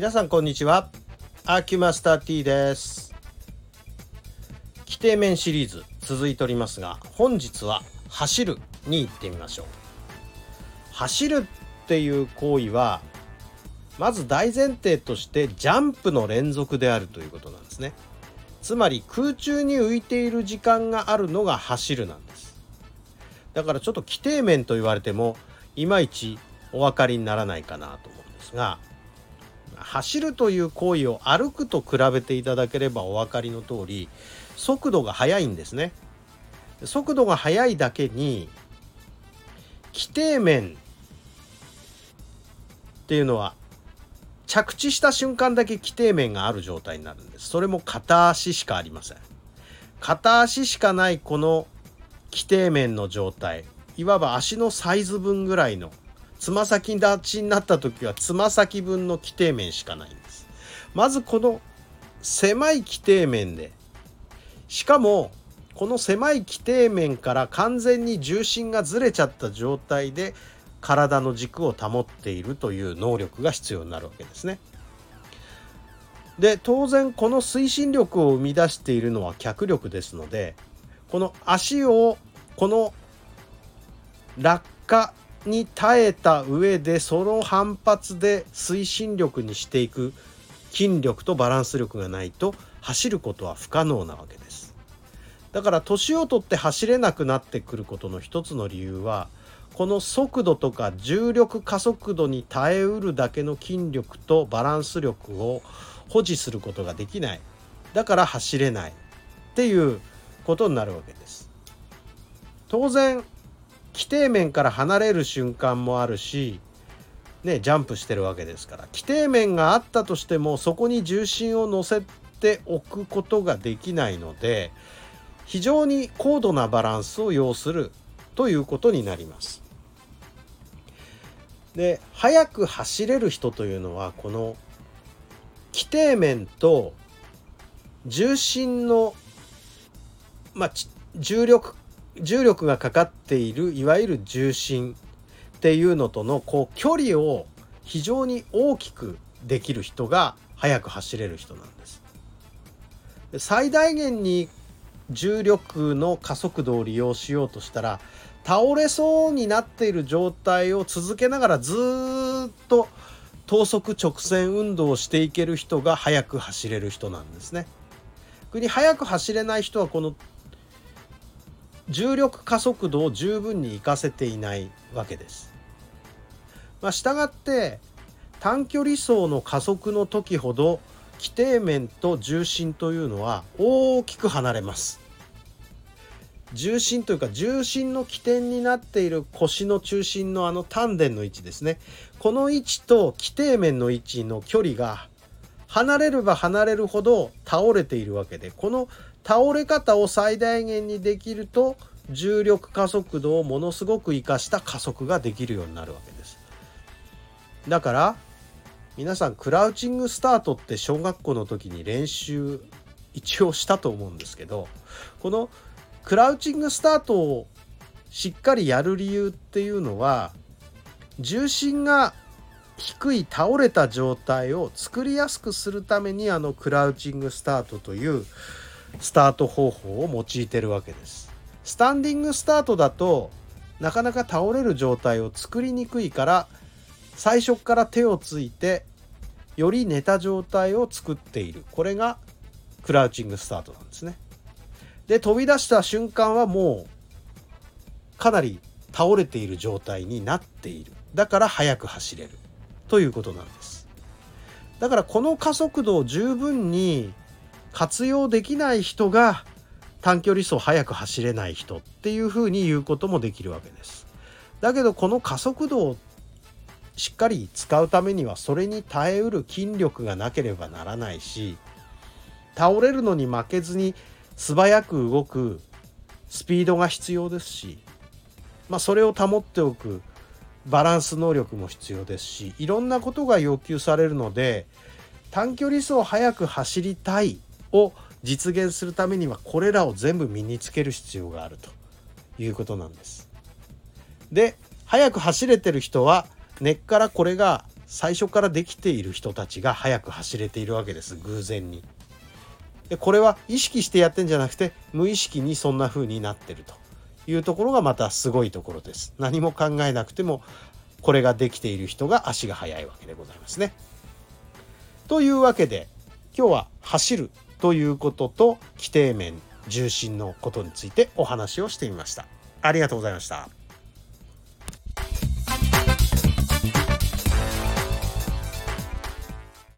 皆さんこんにちは。アーキュマスター T です。規定面シリーズ続いておりますが本日は走るに行ってみましょう。走るっていう行為はまず大前提としてジャンプの連続であるということなんですね。つまり空中に浮いている時間があるのが走るなんです。だからちょっと規定面と言われてもいまいちお分かりにならないかなと思うんですが走るという行為を歩くと比べていただければお分かりの通り速度が速いんですね。速度が速いだけに規定面っていうのは着地した瞬間だけ規定面がある状態になるんです。それも片足しかありません。片足しかないこの規定面の状態いわば足のサイズ分ぐらいのつま先立ちになった時はつま先分の規定面しかないんですまずこの狭い規定面でしかもこの狭い規定面から完全に重心がずれちゃった状態で体の軸を保っているという能力が必要になるわけですね。で当然この推進力を生み出しているのは脚力ですのでこの足をこの落下に耐えた上でその反発で推進力にしていく筋力とバランス力がないと走ることは不可能なわけです。だから年を取って走れなくなってくることの一つの理由はこの速度とか重力加速度に耐えうるだけの筋力とバランス力を保持することができない。だから走れないっていうことになるわけです。当然規定面から離れる瞬間もあるし、ね、ジャンプしてるわけですから規定面があったとしてもそこに重心を乗せておくことができないので非常に高度なバランスを要するということになります。で速く走れる人というのはこの規定面と重心の、まあ、重力重力がかかっているいわゆる重心っていうのとのこう距離を非常に大きくできる人が速く走れる人なんです。最大限に重力の加速度を利用しようとしたら倒れそうになっている状態を続けながらずっと等速直線運動をしていける人が速く走れる人なんですね。逆に速く走れない人はこの重力加速度を十分に活かせていないわけです。まあ、したがって短距離走の加速の時ほど規定面と重心というのは大きく離れます。重心というか重心の起点になっている腰の中心のあの丹田の位置ですねこの位置と規定面の位置の距離が離れれば離れるほど倒れているわけでこの倒れ方を最大限にできると重力加速度をものすごく生かした加速ができるようになるわけです。だから皆さんクラウチングスタートって小学校の時に練習一応したと思うんですけどこのクラウチングスタートをしっかりやる理由っていうのは重心が低い倒れた状態を作りやすくするためにあのクラウチングスタートというスタート方法を用いてるわけです。スタンディングスタートだとなかなか倒れる状態を作りにくいから最初から手をついてより寝た状態を作っているこれがクラウチングスタートなんですね。で飛び出した瞬間はもうかなり倒れている状態になっているだから速く走れるということなんですだからこの加速度を十分に活用できない人が短距離走速く走れない人っていうふうに言うこともできるわけです。だけどこの加速度をしっかり使うためにはそれに耐えうる筋力がなければならないし倒れるのに負けずに素早く動くスピードが必要ですし、まあ、それを保っておくバランス能力も必要ですしいろんなことが要求されるので短距離走速く走りたいを実現するためにはこれらを全部身につける必要があるということなんです。で速く走れてる人は根っからこれが最初からできている人たちが速く走れているわけです偶然に。でこれは意識してやってんじゃなくて無意識にそんな風になってるというところがまたすごいところです。何も考えなくてもこれができている人が足が速いわけでございますね。というわけで今日は走るということと規定面重心のことについてお話をしてみました。ありがとうございました。